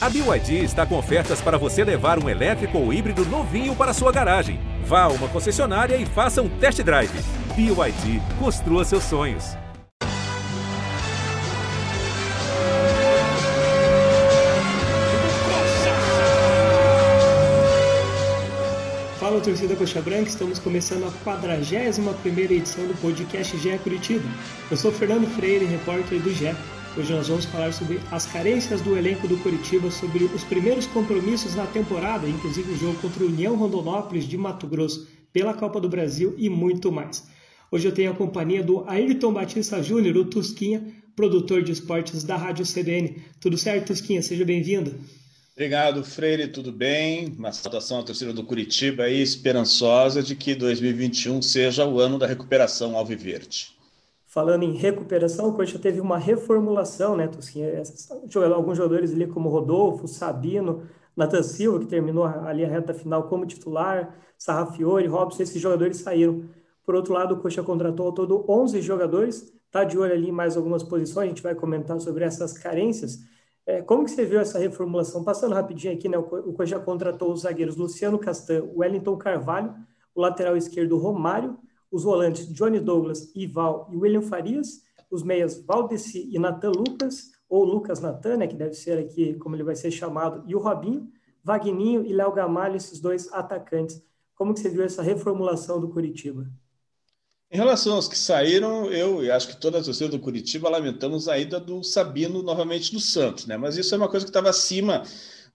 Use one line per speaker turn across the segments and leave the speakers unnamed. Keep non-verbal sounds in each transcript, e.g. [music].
A BYD está com ofertas para você levar um elétrico ou híbrido novinho para sua garagem. Vá a uma concessionária e faça um test drive. BYD, construa seus sonhos.
Fala torcida Coxa Branca, estamos começando a 41ª edição do podcast GE Curitiba. Eu sou Fernando Freire, repórter do GE. Hoje nós vamos falar sobre as carências do elenco do Curitiba, sobre os primeiros compromissos na temporada, inclusive o jogo contra o União Rondonópolis de Mato Grosso pela Copa do Brasil e muito mais. Hoje eu tenho a companhia do Ayrton Batista Júnior, o Tusquinha, produtor de esportes da Rádio CBN. Tudo certo, Tusquinha? Seja bem-vindo.
Obrigado, Freire, tudo bem? Uma saudação à torcida do Curitiba aí, esperançosa de que 2021 seja o ano da recuperação alviverde.
Falando em recuperação, o Coxa teve uma reformulação, né, Tosquinha? Alguns jogadores ali como Rodolfo, Sabino, Nathan Silva, que terminou ali a reta final como titular, Sarrafiori, Robson, esses jogadores saíram. Por outro lado, o Coxa contratou ao todo 11 jogadores, está de olho ali em mais algumas posições, a gente vai comentar sobre essas carências. É, como que você viu essa reformulação? Passando rapidinho aqui, né, o Coxa contratou os zagueiros Luciano Castan, Wellington Carvalho, o lateral esquerdo Romário, os volantes Johnny Douglas, Ival e William Farias, os meias Valdeci e Natan Lucas, ou Lucas Natan, né, que deve ser aqui como ele vai ser chamado, e o Robinho, Vagninho e Léo Gamalho, esses dois atacantes. Como que você viu essa reformulação do Curitiba?
Em relação aos que saíram, eu e acho que toda a torcida do Curitiba lamentamos a ida do Sabino novamente do Santos, né? Mas isso é uma coisa que estava acima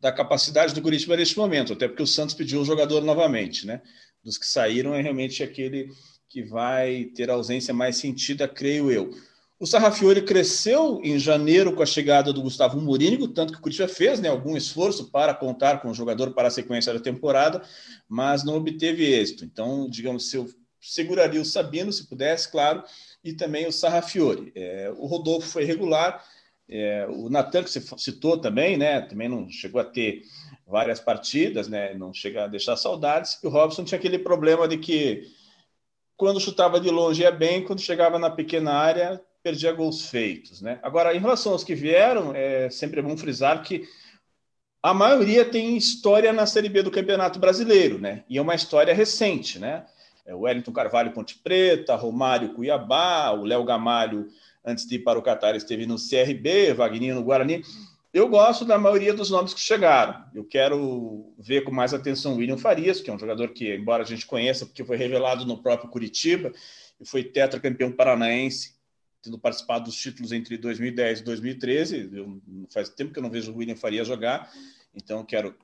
da capacidade do Curitiba neste momento, até porque o Santos pediu o jogador novamente, né? Dos que saíram é realmente aquele que vai ter ausência mais sentida, creio eu. O Sarrafiori cresceu em janeiro com a chegada do Gustavo Mourinho, tanto que o Curitiba fez né, algum esforço para contar com o jogador para a sequência da temporada, mas não obteve êxito. Então, digamos, se eu seguraria o Sabino, se pudesse, claro, e também o Sarrafiore. É, o Rodolfo foi regular, é, o Natan, que você citou também, né, também não chegou a ter várias partidas, né, não chega a deixar saudades, e o Robson tinha aquele problema de que quando chutava de longe ia bem, quando chegava na pequena área perdia gols feitos, né? Agora, em relação aos que vieram, é sempre bom frisar que a maioria tem história na Série B do Campeonato Brasileiro, né? E é uma história recente, né? É o Wellington Carvalho Ponte Preta, Romário Cuiabá, o Léo Gamalho, antes de ir para o Catar, esteve no CRB, Wagninho no Guarani. Eu gosto da maioria dos nomes que chegaram. Eu quero ver com mais atenção o William Farias, que é um jogador que, embora a gente conheça, porque foi revelado no próprio Curitiba, e foi tetracampeão paranaense, tendo participado dos títulos entre 2010 e 2013. Eu, faz tempo que eu não vejo o William Farias jogar, então quero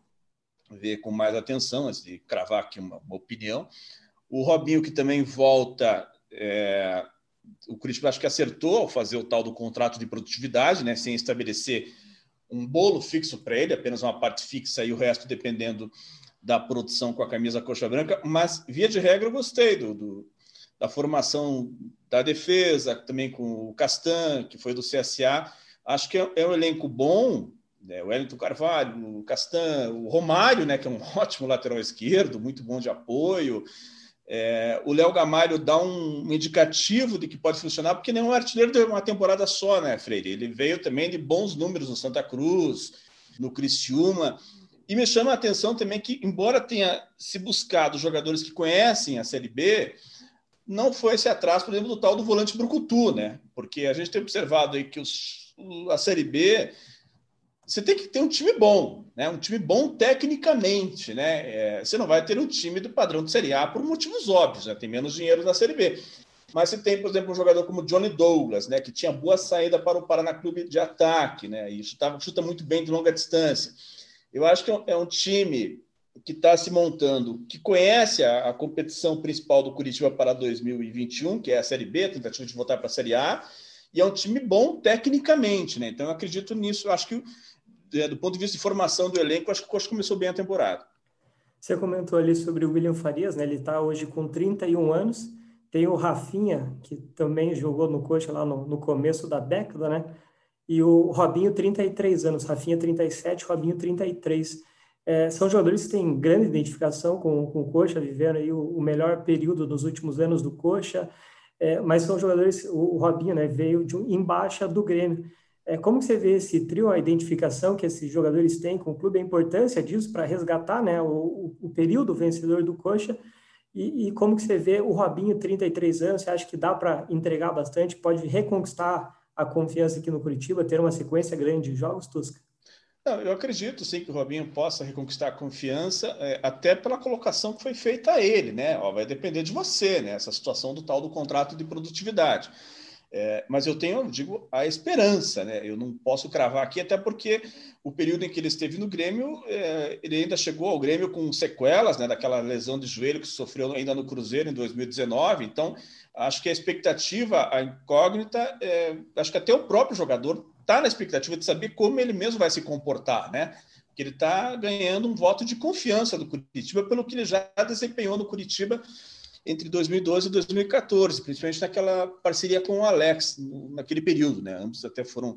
ver com mais atenção, antes de cravar aqui uma, uma opinião. O Robinho, que também volta, é, o Curitiba acho que acertou ao fazer o tal do contrato de produtividade, né, sem estabelecer um bolo fixo para ele, apenas uma parte fixa e o resto dependendo da produção com a camisa coxa branca. Mas, via de regra, eu gostei do, do da formação da defesa, também com o Castan, que foi do CSA. Acho que é, é um elenco bom, né? o Wellington Carvalho, o Castan, o Romário, né, que é um [laughs] ótimo lateral esquerdo, muito bom de apoio. É, o Léo Gamalho dá um indicativo de que pode funcionar, porque nenhum artilheiro teve uma temporada só, né, Freire? Ele veio também de bons números no Santa Cruz, no Criciúma. E me chama a atenção também que, embora tenha se buscado jogadores que conhecem a Série B, não foi esse atraso, por exemplo, do tal do volante Brucutu, né? Porque a gente tem observado aí que os, a Série B você tem que ter um time bom, né? Um time bom tecnicamente, né? É, você não vai ter um time do padrão de Série A por motivos óbvios, né? Tem menos dinheiro na Série B. Mas você tem, por exemplo, um jogador como Johnny Douglas, né? Que tinha boa saída para o Paraná Clube de ataque, né? E chuta, chuta muito bem de longa distância. Eu acho que é um é time que está se montando, que conhece a, a, competição principal do Curitiba para 2021, que é a Série B, tentativa de voltar para a Série A, e é um time bom tecnicamente, né? Então eu acredito nisso. Eu acho que do ponto de vista de formação do elenco, acho que o Coxa começou bem a temporada.
Você comentou ali sobre o William Farias, né? Ele está hoje com 31 anos. Tem o Rafinha, que também jogou no Coxa lá no, no começo da década, né? E o Robinho, 33 anos. Rafinha, 37, Robinho, 33. É, são jogadores que têm grande identificação com, com o Coxa, viveram aí o, o melhor período dos últimos anos do Coxa. É, mas são jogadores, o, o Robinho né, veio de um, embaixo do Grêmio. É, como você vê esse trio, a identificação que esses jogadores têm com o clube, a importância disso para resgatar né, o, o, período vencedor do Coxa? E, e, como que você vê o Robinho, 33 anos, você acha que dá para entregar bastante, pode reconquistar a confiança aqui no Curitiba, ter uma sequência grande de jogos, Tusca?
Não, eu acredito sim que o Robinho possa reconquistar a confiança, é, até pela colocação que foi feita a ele, né? Ó, vai depender de você, né? Essa situação do tal do contrato de produtividade. É, mas eu tenho, digo, a esperança, né? Eu não posso cravar aqui, até porque o período em que ele esteve no Grêmio, é, ele ainda chegou ao Grêmio com sequelas, né? Daquela lesão de joelho que sofreu ainda no Cruzeiro em 2019. Então, acho que a expectativa, a incógnita, é, acho que até o próprio jogador está na expectativa de saber como ele mesmo vai se comportar, né? Porque ele está ganhando um voto de confiança do Curitiba pelo que ele já desempenhou no Curitiba entre 2012 e 2014, principalmente naquela parceria com o Alex, naquele período, né? Ambos até foram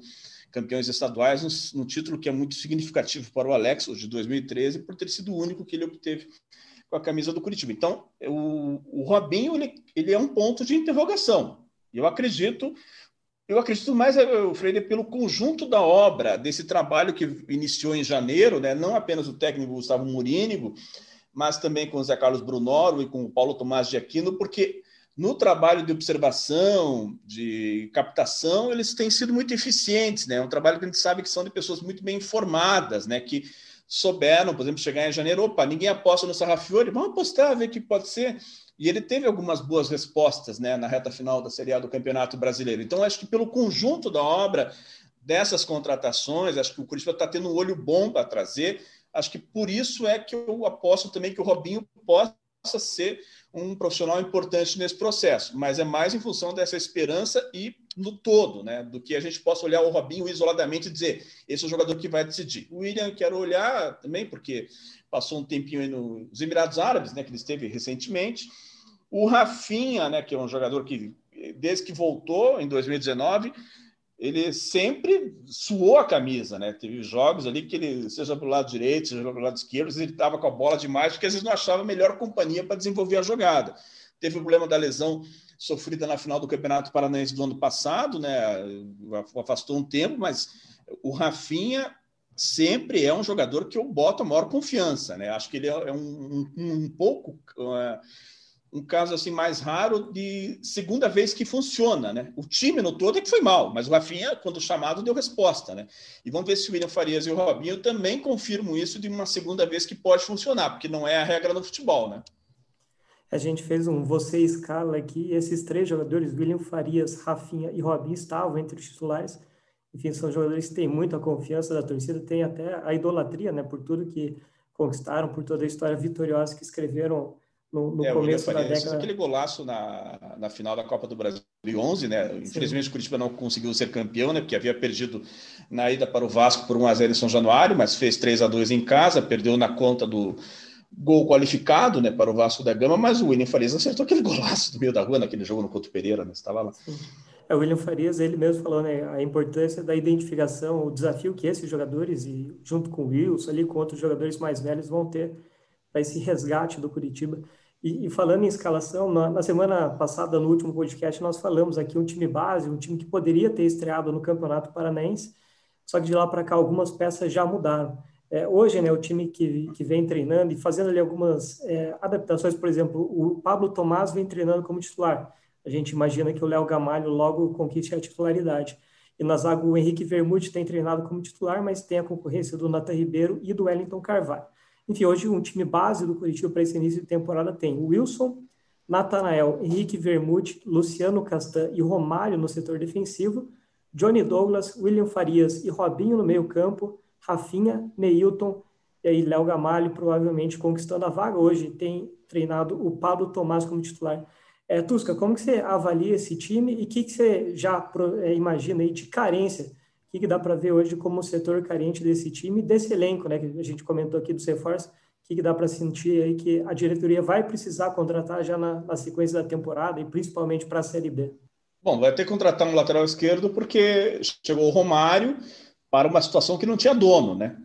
campeões estaduais, num, título que é muito significativo para o Alex, hoje de 2013, por ter sido o único que ele obteve com a camisa do Curitiba. Então, o, o Robinho ele, ele é um ponto de interrogação. Eu acredito eu acredito mais, eh, Freire, pelo conjunto da obra, desse trabalho que iniciou em janeiro, né? não apenas o técnico Gustavo Murínigo, mas também com o Zé Carlos Brunoro e com o Paulo Tomás de Aquino, porque no trabalho de observação, de captação, eles têm sido muito eficientes. Né? É um trabalho que a gente sabe que são de pessoas muito bem informadas, né? que souberam, por exemplo, chegar em janeiro, opa, ninguém aposta no Sarrafiori, vamos apostar, ver o que pode ser. E ele teve algumas boas respostas né, na reta final da Série A do Campeonato Brasileiro. Então, acho que pelo conjunto da obra, dessas contratações, acho que o Curitiba está tendo um olho bom para trazer. Acho que por isso é que eu aposto também que o Robinho possa ser um profissional importante nesse processo, mas é mais em função dessa esperança e no todo, né, do que a gente possa olhar o Robinho isoladamente e dizer esse é o jogador que vai decidir. O William quero olhar também porque passou um tempinho aí nos Emirados Árabes, né, que ele esteve recentemente. O Rafinha, né, que é um jogador que desde que voltou em 2019 ele sempre suou a camisa, né? Teve jogos ali que ele, seja do lado direito, seja do lado esquerdo, ele estava com a bola demais, porque às vezes não achava a melhor companhia para desenvolver a jogada. Teve o problema da lesão sofrida na final do Campeonato Paranaense do ano passado, né? Afastou um tempo, mas o Rafinha sempre é um jogador que eu boto a maior confiança, né? Acho que ele é um, um, um pouco. Uh, um caso assim mais raro de segunda vez que funciona, né? O time no todo é que foi mal, mas o Rafinha, quando chamado, deu resposta, né? E vamos ver se o William Farias e o Robinho também confirmam isso de uma segunda vez que pode funcionar, porque não é a regra no futebol, né?
A gente fez um você escala aqui, esses três jogadores, William Farias, Rafinha e Robinho, estavam entre os titulares. Enfim, são jogadores que têm muita confiança da torcida, têm até a idolatria, né, por tudo que conquistaram, por toda a história vitoriosa que escreveram no, no é, começo da década.
Aquele golaço na, na final da Copa do Brasil de 11, né? Infelizmente Sim. o Curitiba não conseguiu ser campeão, né? Porque havia perdido na ida para o Vasco por 1 a 0 em São Januário, mas fez 3 a 2 em casa, perdeu na conta do gol qualificado, né, para o Vasco da Gama, mas o William Farias acertou aquele [laughs] golaço do meio da rua naquele jogo no Couto Pereira, né? Estava lá. Sim.
É, o William Farias, ele mesmo falou, né, a importância da identificação, o desafio que esses jogadores, e junto com o Wilson, ali com outros jogadores mais velhos, vão ter para esse resgate do Curitiba. E, e, falando em escalação, na, na, semana passada, no último podcast, nós falamos aqui um time base, um time que poderia ter estreado no Campeonato Paranaense, só que de lá para cá algumas peças já mudaram. É, hoje, né, o time que, que vem treinando e fazendo ali algumas é, adaptações, por exemplo, o Pablo Tomás vem treinando como titular. A gente imagina que o Léo Gamalho logo conquiste a titularidade. E na zaga, o Henrique Vermute tem treinado como titular, mas tem a concorrência do Nata Ribeiro e do Wellington Carvalho. Enfim, hoje um time base do Curitiba para esse início de temporada tem Wilson, Natanael, Henrique Vermute, Luciano Castan e Romário no setor defensivo, Johnny Douglas, William Farias e Robinho no meio campo, Rafinha, Neilton e aí Léo Gamalho provavelmente conquistando a vaga hoje. Tem treinado o Pablo Tomás como titular. É, Tusca, como que você avalia esse time e o que, que você já é, imagina aí de carência? Que, que dá para ver hoje como setor carente desse time, desse elenco, né? Que a gente comentou aqui do reforço, o que, que dá para sentir aí que a diretoria vai precisar contratar já na, na sequência da temporada e principalmente para a Série B?
Bom, vai ter que contratar um lateral esquerdo porque chegou o Romário para uma situação que não tinha dono, né?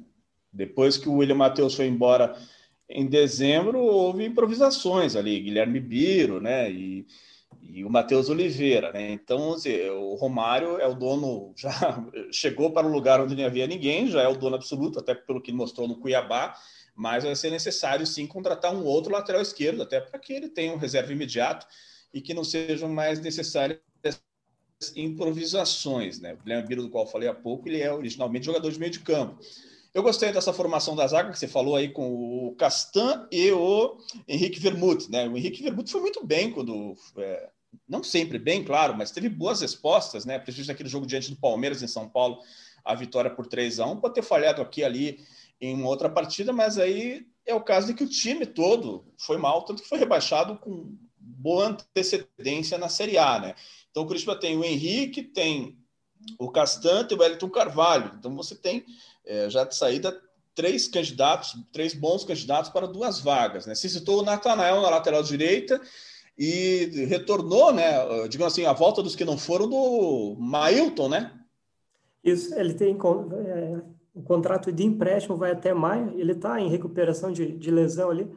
Depois que o William Matheus foi embora em dezembro, houve improvisações ali, Guilherme Biro, né? E, e o Matheus Oliveira, né? Então, o Romário é o dono, [laughs] já chegou para o lugar onde não havia ninguém, já é o dono absoluto, até pelo que mostrou no Cuiabá, mas vai ser necessário sim contratar um outro lateral esquerdo, até para que ele tenha um reserva imediato e que não sejam mais necessárias improvisações, né? O Guilherme Biro, do qual falei há pouco, ele é originalmente jogador de meio de campo. Eu gostei dessa formação da zaga que você falou aí com o Castan e o Henrique Vermut, né? O Henrique Vermut foi muito bem quando é, não sempre bem, claro, mas teve boas respostas, né? Principalmente naquele jogo diante do Palmeiras em São Paulo, a vitória por 3 a 1 pode ter falhado aqui ali em uma outra partida, mas aí é o caso de que o time todo foi mal, tanto que foi rebaixado com boa antecedência na Série A, né? Então o Curitiba tem o Henrique, tem o Castante e o Wellington Carvalho. Então você tem é, já de saída três candidatos, três bons candidatos para duas vagas, né? Se citou o Natanael na lateral direita e retornou, né? Digamos assim, a volta dos que não foram do Mailton, né?
Isso, ele tem é, o contrato de empréstimo vai até maio, ele está em recuperação de, de lesão ali.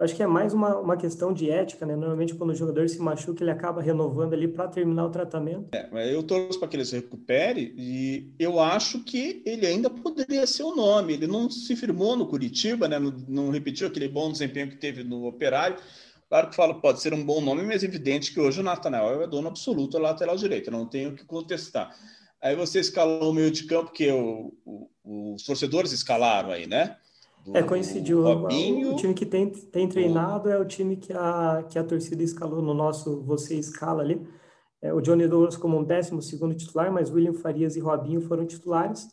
Acho que é mais uma, uma questão de ética, né? Normalmente, quando o jogador se machuca, ele acaba renovando ali para terminar o tratamento.
É, eu torço para que ele se recupere e eu acho que ele ainda poderia ser o nome. Ele não se firmou no Curitiba, né? Não, não repetiu aquele bom desempenho que teve no Operário Claro que falo, pode ser um bom nome, mas é evidente que hoje o Natanael é dono absoluto da lateral direita, não tenho o que contestar. Aí você escalou o meio de campo que o, os torcedores escalaram aí, né?
É, coincidiu. Robinho, o time que tem, tem treinado é o time que a, que a torcida escalou no nosso Você Escala ali. É, o Johnny Douglas como um décimo segundo titular, mas William Farias e Robinho foram titulares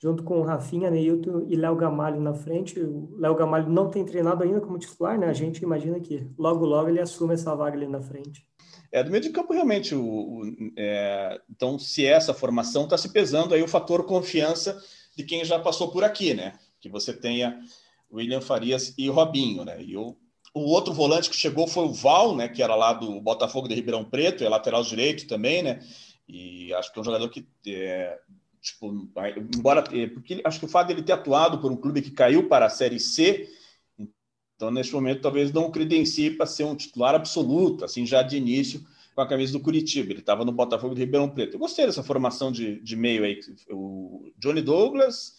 junto com o Rafinha, Neilton e Léo Gamalho na frente. O Léo Gamalho não tem treinado ainda como titular, né? A gente imagina que logo, logo ele assume essa vaga ali na frente.
É, do meio de campo, realmente, o, o é, então, se essa formação está se pesando aí o fator confiança de quem já passou por aqui, né? Que você tenha William Farias e Robinho, né? E o, o outro volante que chegou foi o Val, né? Que era lá do Botafogo de Ribeirão Preto, é lateral direito também, né? E acho que é um jogador que é, Tipo, embora porque acho que o fato dele ter atuado por um clube que caiu para a Série C, então neste momento talvez não credencie para ser um titular absoluto, assim já de início com a camisa do Curitiba. Ele estava no Botafogo de Ribeirão Preto. Eu gostei dessa formação de, de meio aí, o Johnny Douglas,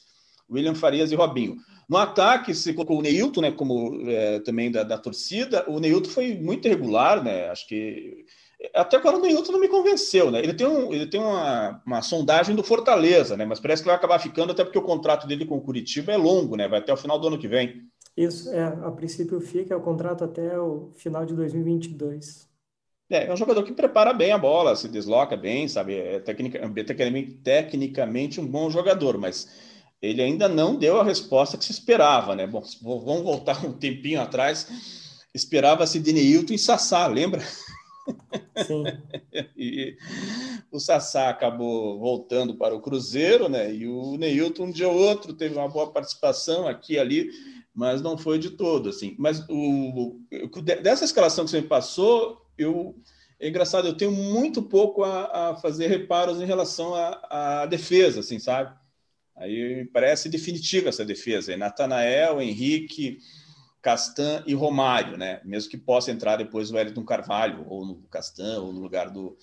William Farias e Robinho. No ataque, se colocou o Neilton, né, como é, também da, da, torcida. O Neilton foi muito irregular, né? Acho que até agora o Neilton não me convenceu, né? Ele tem, um, ele tem uma, uma sondagem do Fortaleza, né? Mas parece que vai acabar ficando até porque o contrato dele com o Curitiba é longo, né? Vai até o final do ano que vem.
Isso, é. A princípio fica o contrato até o final de 2022.
É, é um jogador que prepara bem a bola, se desloca bem, sabe? É tecnica, tecnicamente um bom jogador, mas ele ainda não deu a resposta que se esperava, né? Bom, vamos voltar um tempinho atrás. Esperava-se de Neilton e Sassá, lembra?
Sim. [laughs]
e o Sassá acabou voltando para o Cruzeiro, né? E o Neilton, um dia ou outro, teve uma boa participação aqui e ali, mas não foi de todo, assim. Mas o, dessa escalação que você me passou, eu é engraçado, eu tenho muito pouco a, a fazer reparos em relação à defesa, assim, sabe? Aí parece definitiva essa defesa. Natanael, Henrique, Castan e Romário, né? Mesmo que possa entrar depois o Wellington Carvalho, ou no Castan, ou no lugar do,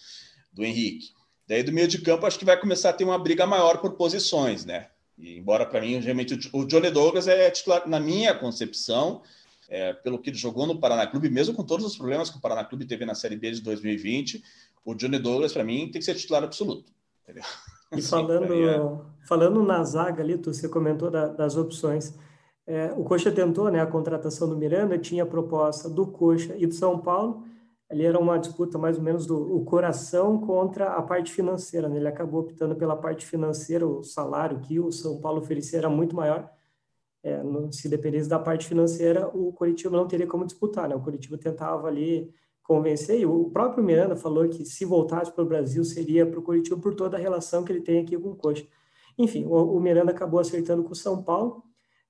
do Henrique. Daí do meio de campo, acho que vai começar a ter uma briga maior por posições, né? E, embora para mim, realmente, o Johnny Douglas é titular, na minha concepção, é, pelo que ele jogou no Paraná Clube, mesmo com todos os problemas que o Paraná Clube teve na Série B de 2020, o Johnny Douglas, para mim, tem que ser titular absoluto. Entendeu?
E falando, é... falando na zaga ali, tu, você comentou da, das opções. É, o Coxa tentou né, a contratação do Miranda, tinha a proposta do Coxa e do São Paulo. Ali era uma disputa mais ou menos do coração contra a parte financeira. Né? Ele acabou optando pela parte financeira, o salário que o São Paulo oferecia era muito maior. É, no, se dependesse da parte financeira, o Curitiba não teria como disputar. Né? O Curitiba tentava ali convencer, e o próprio Miranda falou que se voltasse para o Brasil seria para o Curitiba por toda a relação que ele tem aqui com o Coxa. Enfim, o, o Miranda acabou acertando com o São Paulo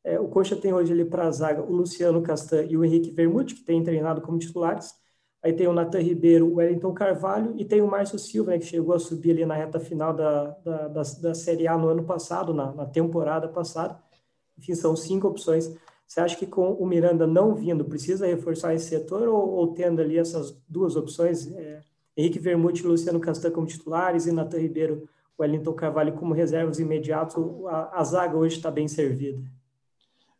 é, o Coxa tem hoje ali para a zaga o Luciano Castan e o Henrique Vermute, que tem treinado como titulares. Aí tem o Nathan Ribeiro, o Wellington Carvalho e tem o Márcio Silva, né, que chegou a subir ali na reta final da, da, da, da Série A no ano passado, na, na temporada passada. Enfim, são cinco opções. Você acha que com o Miranda não vindo, precisa reforçar esse setor ou, ou tendo ali essas duas opções, é, Henrique Vermute e Luciano Castan como titulares e Natan Ribeiro, Wellington Carvalho como reservas imediatos, a, a zaga hoje está bem servida?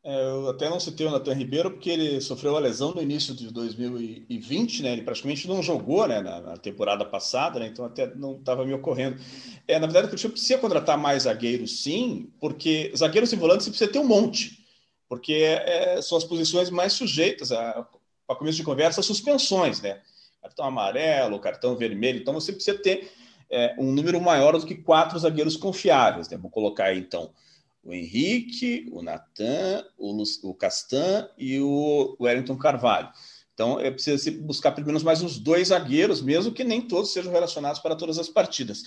É, eu até não citei o Natan Ribeiro porque ele sofreu uma lesão no início de 2020, né? Ele praticamente não jogou né, na, na temporada passada, né? Então até não estava me ocorrendo. É, na verdade, o Curitiba precisa contratar mais zagueiros, sim, porque zagueiros e volantes você precisa ter um monte, porque é, são as posições mais sujeitas a, a começo de conversa, suspensões, né? Cartão amarelo, cartão vermelho. Então você precisa ter é, um número maior do que quatro zagueiros confiáveis. Né? Vou colocar aí, então o Henrique, o Natan, o, o Castan e o Wellington Carvalho. Então, é preciso buscar pelo menos mais uns dois zagueiros, mesmo que nem todos sejam relacionados para todas as partidas.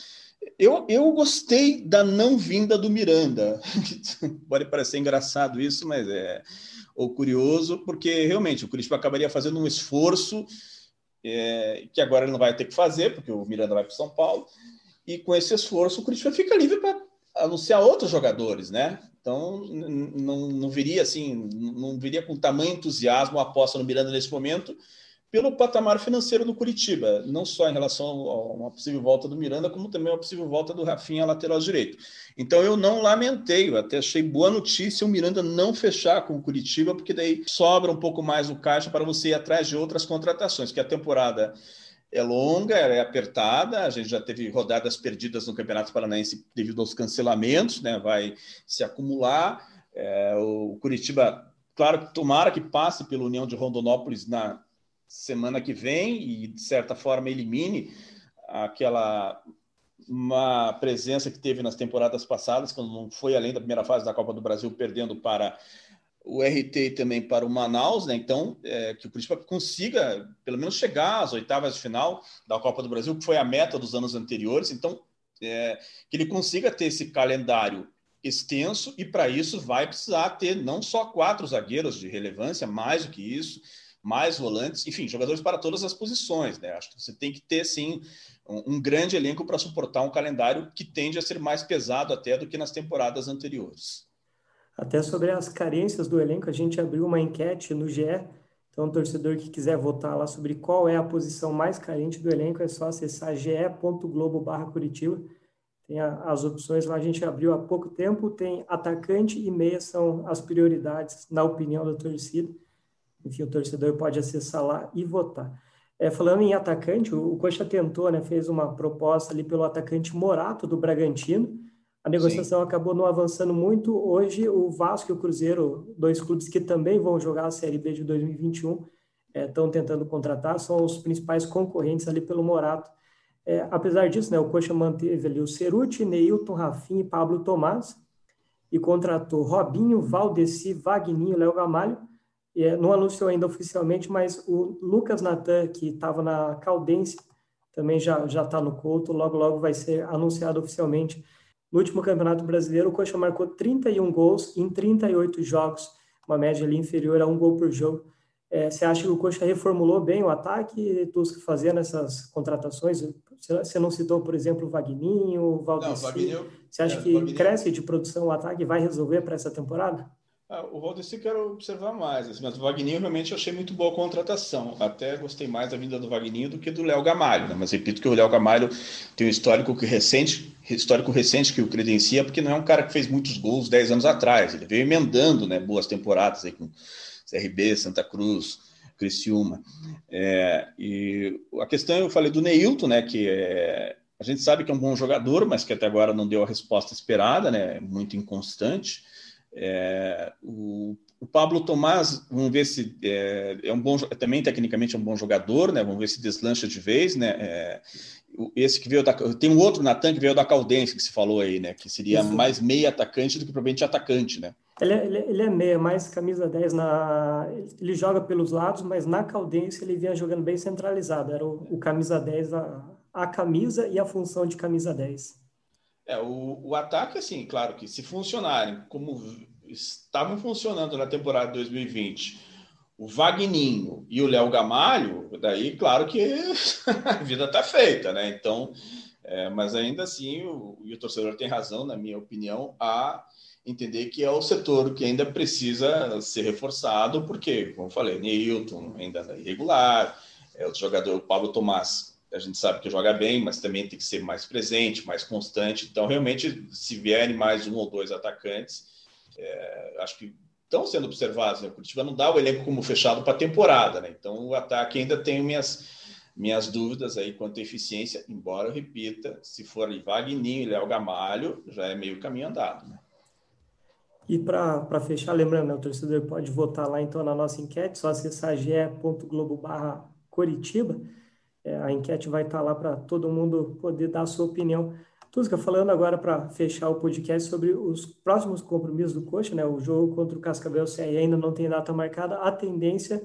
Eu, eu gostei da não vinda do Miranda. [laughs] Pode parecer engraçado isso, mas é ou curioso, porque realmente o Curitiba acabaria fazendo um esforço é, que agora ele não vai ter que fazer, porque o Miranda vai para São Paulo, e com esse esforço o Curitiba fica livre para anunciar outros jogadores, né? Então não, não viria assim, não viria com tamanho entusiasmo a aposta no Miranda nesse momento, pelo patamar financeiro do Curitiba, não só em relação a uma possível volta do Miranda, como também a possível volta do Rafinha lateral direito. Então eu não lamentei, eu até achei boa notícia o Miranda não fechar com o Curitiba, porque daí sobra um pouco mais o caixa para você ir atrás de outras contratações, que a temporada é longa, é apertada, a gente já teve rodadas perdidas no Campeonato Paranaense devido aos cancelamentos, né? vai se acumular. É, o Curitiba, claro, tomara que passe pela União de Rondonópolis na semana que vem e, de certa forma, elimine aquela uma presença que teve nas temporadas passadas, quando não foi além da primeira fase da Copa do Brasil, perdendo para o RT também para o Manaus, né? Então, é, que o Curitiba consiga pelo menos chegar às oitavas de final da Copa do Brasil, que foi a meta dos anos anteriores. Então, é, que ele consiga ter esse calendário extenso e para isso vai precisar ter não só quatro zagueiros de relevância, mais do que isso, mais volantes, enfim, jogadores para todas as posições, né? Acho que você tem que ter sim um, um grande elenco para suportar um calendário que tende a ser mais pesado até do que nas temporadas anteriores.
Até sobre as carências do elenco, a gente abriu uma enquete no GE. Então, o torcedor que quiser votar lá sobre qual é a posição mais carente do elenco, é só acessar ge.globo/curitiba. Tem a, as opções lá, a gente abriu há pouco tempo. Tem atacante e meia são as prioridades, na opinião da torcida. Enfim, o torcedor pode acessar lá e votar. É, falando em atacante, o, o Coxa tentou, né, fez uma proposta ali pelo atacante Morato do Bragantino a negociação Sim. acabou não avançando muito. Hoje, o Vasco e o Cruzeiro, dois clubes que também vão jogar a Série B de 2021, estão é, tentando contratar, são os principais concorrentes ali pelo Morato. É, apesar disso, né, o Coxa manteve ali o Ceruti, Neilton, Rafinha e Pablo Tomás, e contratou Robinho, Valdeci, Vagninho, Léo Gamalho. É, não anunciou ainda oficialmente, mas o Lucas Natan, que estava na Caldense, também já está no Couto, logo, logo vai ser anunciado oficialmente no último Campeonato Brasileiro, o Coxa marcou 31 gols em 38 jogos, uma média ali inferior a um gol por jogo. É, você acha que o Coxa reformulou bem o ataque, Tusca, fazendo essas contratações? Você não citou, por exemplo, o Vagninho, o Valdeci. Você acha é, que Vagninho... cresce de produção o ataque e vai resolver para essa temporada?
Ah, o Valdeci quero observar mais, assim, mas o Vagninho realmente achei muito boa a contratação. Até gostei mais da vinda do Vagninho do que do Léo Gamalho, né? mas repito que o Léo Gamalho tem um histórico que recente, histórico recente que o credencia, porque não é um cara que fez muitos gols 10 anos atrás. Ele veio emendando né, boas temporadas aí com CRB, Santa Cruz, Criciúma. É, e a questão, eu falei do Neilton, né, que é, a gente sabe que é um bom jogador, mas que até agora não deu a resposta esperada, né, muito inconstante. É, o, o, Pablo Tomás, vamos ver se é, é, um bom, também tecnicamente é um bom jogador, né? Vamos ver se deslancha de vez, né? É, esse que veio da, tem um outro Natan que veio da Caldense que se falou aí, né? Que seria Isso. mais meia atacante do que provavelmente atacante, né?
Ele é, ele, é, ele é meia, mais camisa 10 na. Ele joga pelos lados, mas na Caldense ele vinha jogando bem centralizado. Era o, o camisa 10, a, a camisa e a função de camisa 10.
É, o, o ataque, assim, claro que se funcionarem como estavam funcionando na temporada 2020, o Vagninho e o Léo Gamalho, daí, claro que [laughs] a vida está feita, né? Então, é, mas ainda assim, o, o torcedor tem razão, na minha opinião, há entender que é o setor que ainda precisa ser reforçado, porque, como eu falei, Neilton ainda é irregular, é o jogador Pablo Tomás, a gente sabe que joga bem, mas também tem que ser mais presente, mais constante. Então, realmente, se vierem mais um ou dois atacantes, é, acho que estão sendo observados. Né? O Curitiba não dá o elenco como fechado para a temporada, né? Então, o ataque ainda tem minhas minhas dúvidas aí quanto à eficiência, embora eu repita, se for Wagninho e Léo Gamalho, já é meio caminho andado, né?
E para fechar, lembrando, né, o torcedor pode votar lá então na nossa enquete, só acessar ge.globo barra Coritiba. É, a enquete vai estar tá lá para todo mundo poder dar a sua opinião. Tusca, falando agora para fechar o podcast sobre os próximos compromissos do Coxa, né? O jogo contra o Cascavel CR ainda não tem data marcada. A tendência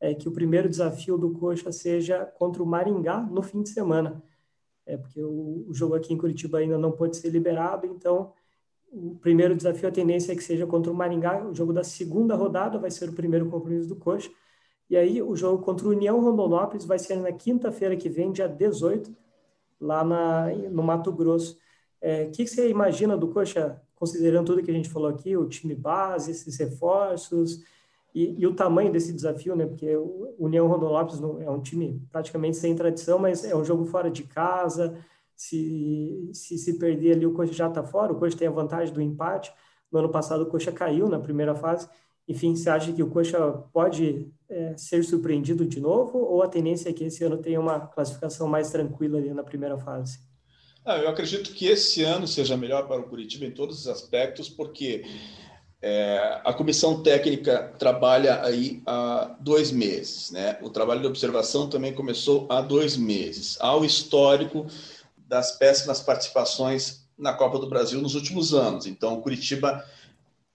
é que o primeiro desafio do Coxa seja contra o Maringá no fim de semana. É porque o, o jogo aqui em Curitiba ainda não pode ser liberado, então o primeiro desafio, a tendência é que seja contra o Maringá, o jogo da segunda rodada vai ser o primeiro compromisso do Coxa. E aí o jogo contra o União Rondonópolis vai ser na quinta-feira que vem, dia 18, lá na, no Mato Grosso. É, o é, que, que você imagina do Coxa, considerando tudo que a gente falou aqui, o time base, esses reforços e, e o tamanho desse desafio, né? Porque o União Rondonópolis é um time praticamente sem tradição, mas é um jogo fora de casa, se, se se perder ali, o Coxa já está fora. O Coxa tem a vantagem do empate. No ano passado, o Coxa caiu na primeira fase. Enfim, você acha que o Coxa pode é, ser surpreendido de novo? Ou a tendência é que esse ano tenha uma classificação mais tranquila ali na primeira fase?
Ah, eu acredito que esse ano seja melhor para o Curitiba em todos os aspectos, porque é, a comissão técnica trabalha aí há dois meses, né? O trabalho de observação também começou há dois meses. Há o histórico das péssimas participações na Copa do Brasil nos últimos anos. Então, o Curitiba,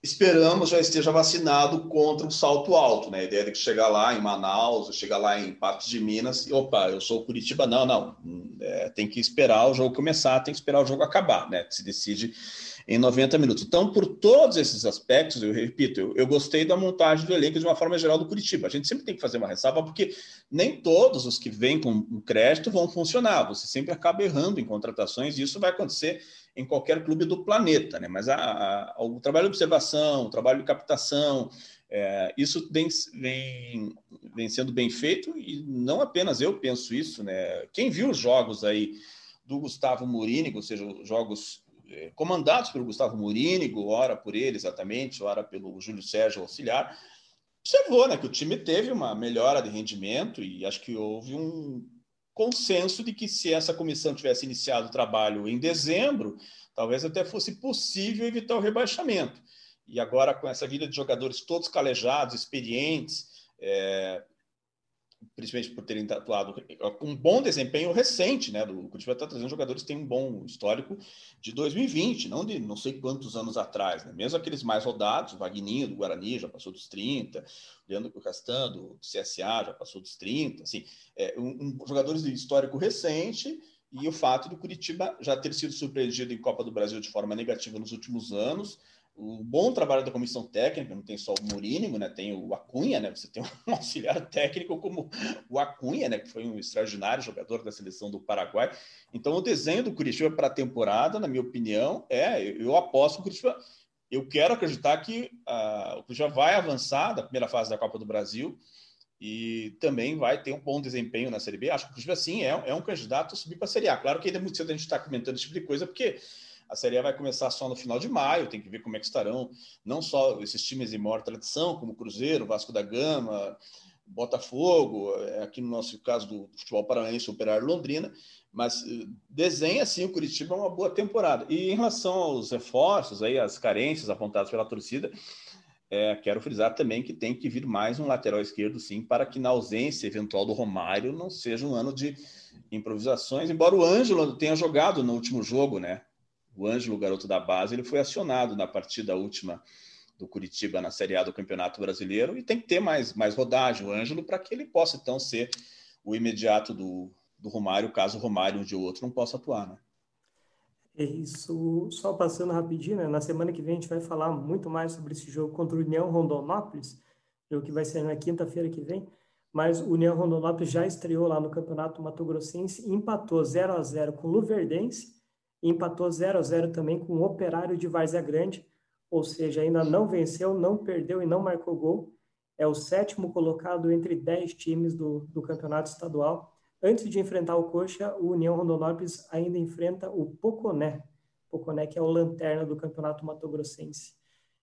esperamos, já esteja vacinado contra o salto alto, né? A ideia de que chegar lá em Manaus, chegar lá em partes de Minas, e, opa, eu sou Curitiba. Não, não. É, tem que esperar o jogo começar, tem que esperar o jogo acabar, né? Se decide em 90 minutos. Então, por todos esses aspectos, eu repito, eu, eu, gostei da montagem do elenco de uma forma geral do Curitiba. A gente sempre tem que fazer uma ressalva, porque nem todos os que vêm com crédito vão funcionar. Você sempre acaba errando em contratações, e isso vai acontecer em qualquer clube do planeta, né? Mas a, a, o trabalho de observação, o trabalho de captação, é, isso vem, vem, vem sendo bem feito, e não apenas eu penso isso, né? Quem viu os jogos aí do Gustavo Murini, ou seja, os jogos comandados pelo Gustavo Murínigo, ora por ele exatamente, ora pelo Júlio Sérgio Auxiliar, observou né, que o time teve uma melhora de rendimento e acho que houve um consenso de que se essa comissão tivesse iniciado o trabalho em dezembro, talvez até fosse possível evitar o rebaixamento. E agora, com essa vida de jogadores todos calejados, experientes, é, principalmente por terem atuado com um bom desempenho recente, né? Do Curitiba está trazendo jogadores que têm um bom histórico de 2020, não de não sei quantos anos atrás, né? Mesmo aqueles mais rodados, o Vagninho do Guarani já passou dos 30, Leandro Castan do CSA já passou dos 30, assim, é, um, um, jogadores de histórico recente e o fato do Curitiba já ter sido surpreendido em Copa do Brasil de forma negativa nos últimos anos, o bom trabalho da comissão técnica, não tem só o Murínimo, né? Tem o Acunha, né? Você tem um [laughs] auxiliar técnico como o Acunha, né? Que foi um extraordinário jogador da seleção do Paraguai. Então, o desenho do Curitiba para a temporada, na minha opinião, é eu, aposto o Curitiba. Eu quero acreditar que uh, o Curitiba vai avançar da primeira fase da Copa do Brasil e também vai ter um bom desempenho na Série B. Acho que o Curitiba, sim, é, é um candidato a subir para a Série A. Claro que ainda é muito cedo a gente está comentando esse tipo de coisa, porque a Série A vai começar só no final de maio, tem que ver como é que estarão não só esses times de maior tradição, como Cruzeiro, Vasco da Gama, Botafogo, é, aqui no nosso caso do futebol paranaense, Operário Londrina, mas eh, desenha sim o Curitiba uma boa temporada. E em relação aos reforços, aí, as carências apontadas pela torcida, é, quero frisar também que tem que vir mais um lateral esquerdo, sim, para que na ausência eventual do Romário não seja um ano de improvisações, embora o Ângelo tenha jogado no último jogo, né? O Ângelo, garoto da base, ele foi acionado na partida última do Curitiba na Série A do Campeonato Brasileiro e tem que ter mais, mais rodagem, o Ângelo, para que ele possa então ser o imediato do, do Romário, caso o Romário um ou outro não possa atuar, né?
É isso, só passando rapidinho, né? na semana que vem a gente vai falar muito mais sobre esse jogo contra o União Rondonópolis, jogo que vai ser na quinta-feira que vem, mas o União Rondonópolis já estreou lá no Campeonato Mato Grossense, empatou 0 a 0 com o Luverdense, empatou 0 a 0 também com o Operário de Várzea Grande. ou seja, ainda não venceu, não perdeu e não marcou gol. É o sétimo colocado entre dez times do, do campeonato estadual. Antes de enfrentar o Coxa, o União Rondonópolis ainda enfrenta o Poconé. Poconé, que é o lanterna do campeonato matogrossense.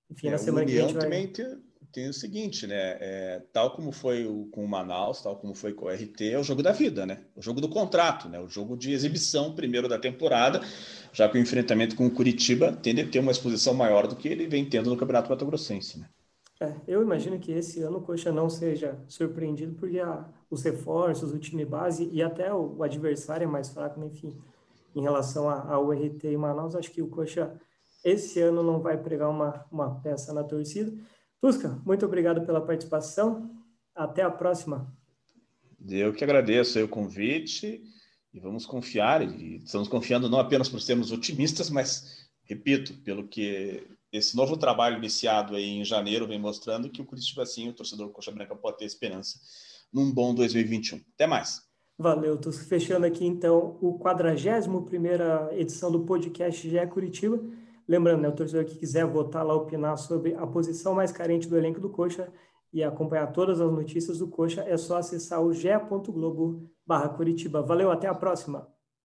Enfim, é, na semana que a gente vai... também tem, o seguinte, né? É, tal como foi o, com o Manaus, tal como foi com o RT, é o jogo da vida, né? O jogo do contrato, né? O jogo de exibição primeiro da temporada, já que o enfrentamento com o Curitiba tende a ter uma exposição maior do que ele vem tendo no Campeonato Mato Grossense, né?
É, eu imagino que esse ano o Coxa não seja surpreendido, porque a, os reforços, o time base e até o, o adversário é mais fraco, né? enfim, em relação ao RT e Manaus, acho que o Coxa esse ano não vai pregar uma, uma peça na torcida. Tusca, muito obrigado pela participação. Até a próxima.
Eu que agradeço o convite e vamos confiar, e estamos confiando não apenas por sermos otimistas, mas, repito, pelo que esse novo trabalho iniciado aí em janeiro vem mostrando que o Curitiba, sim, o torcedor Coxa Branca pode ter esperança num bom 2021. Até mais.
Valeu, Tusca. Fechando aqui, então, o 41ª edição do podcast GE Curitiba. Lembrando, né, o torcedor que quiser votar lá, opinar sobre a posição mais carente do elenco do Coxa e acompanhar todas as notícias do Coxa, é só acessar o ge.globo barra Curitiba. Valeu, até a próxima!